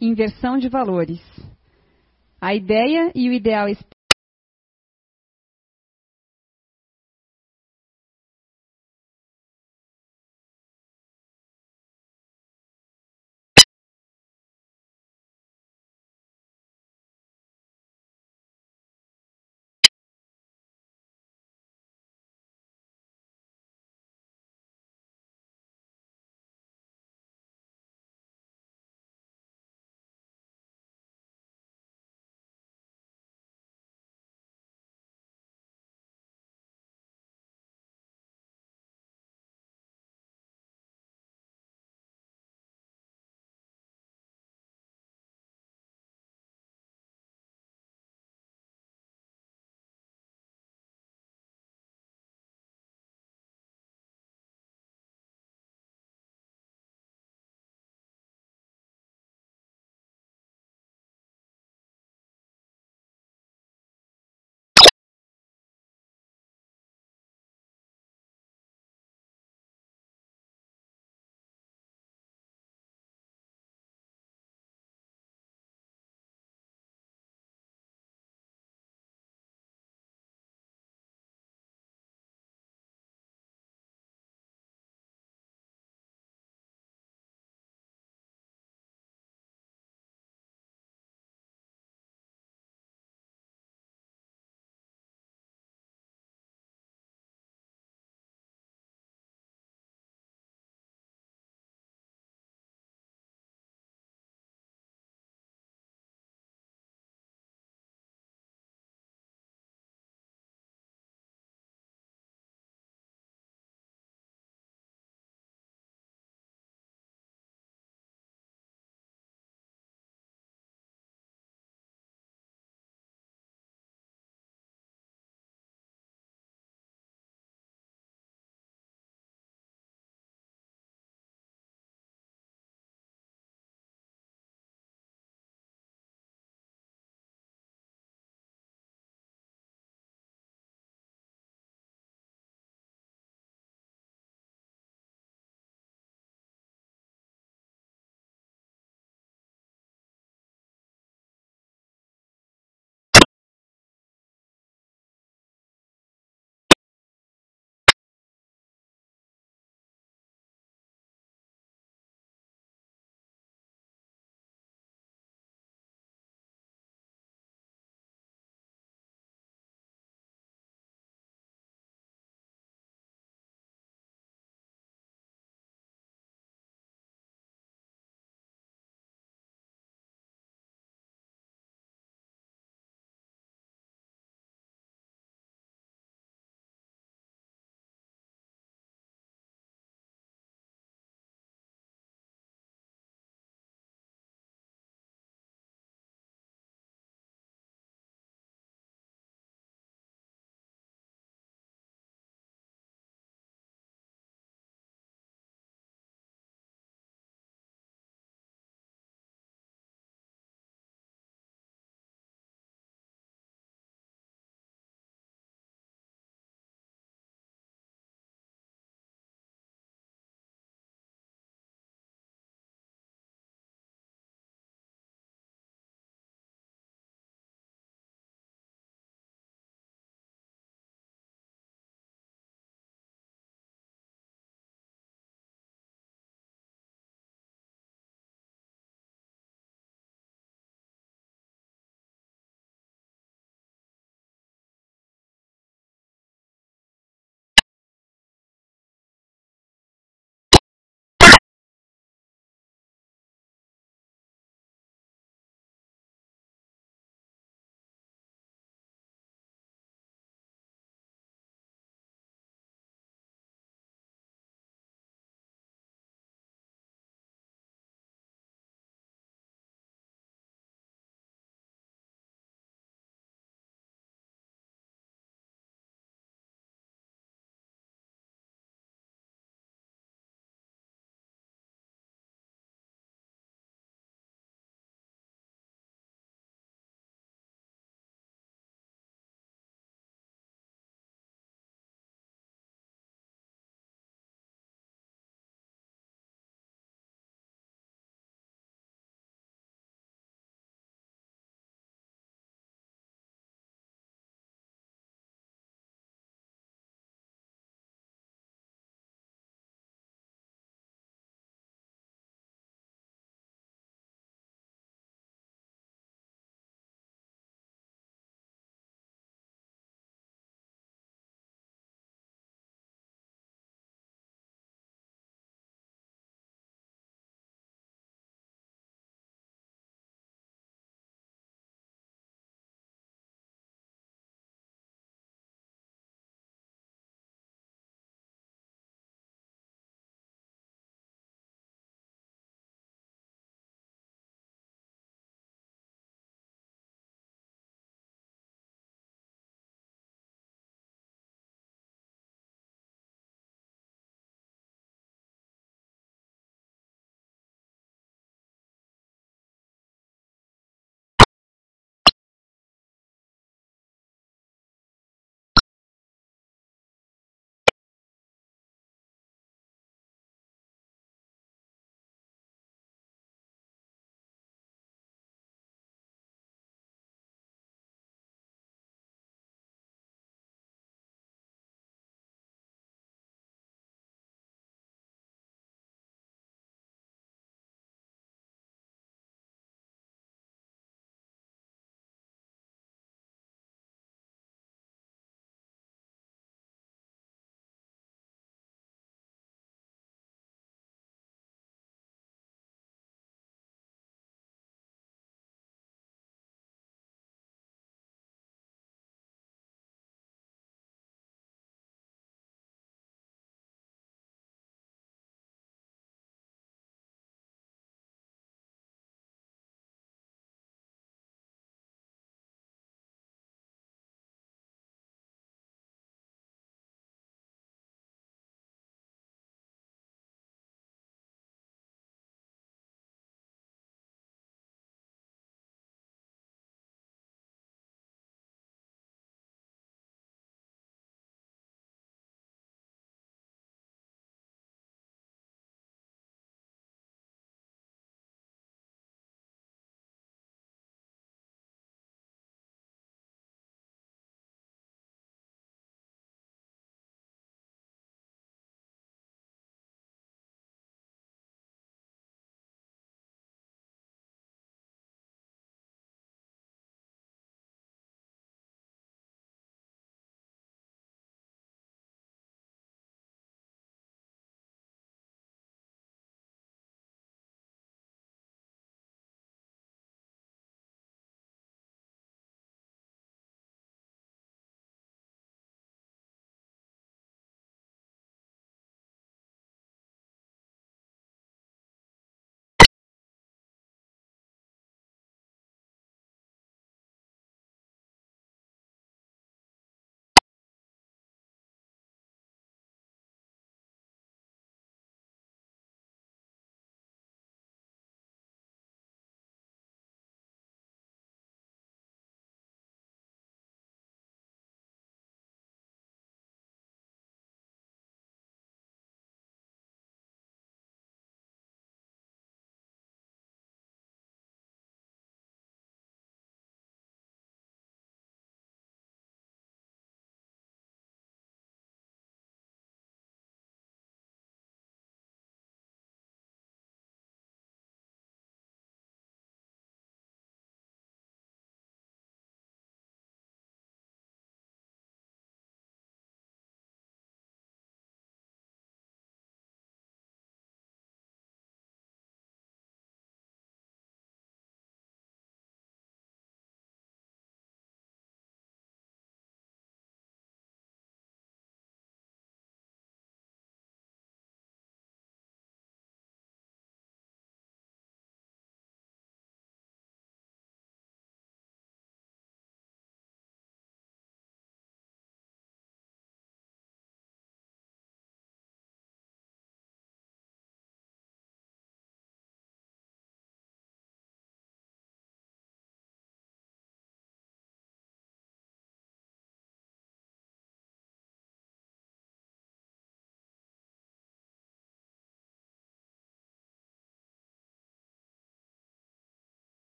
inversão de valores. A ideia e o ideal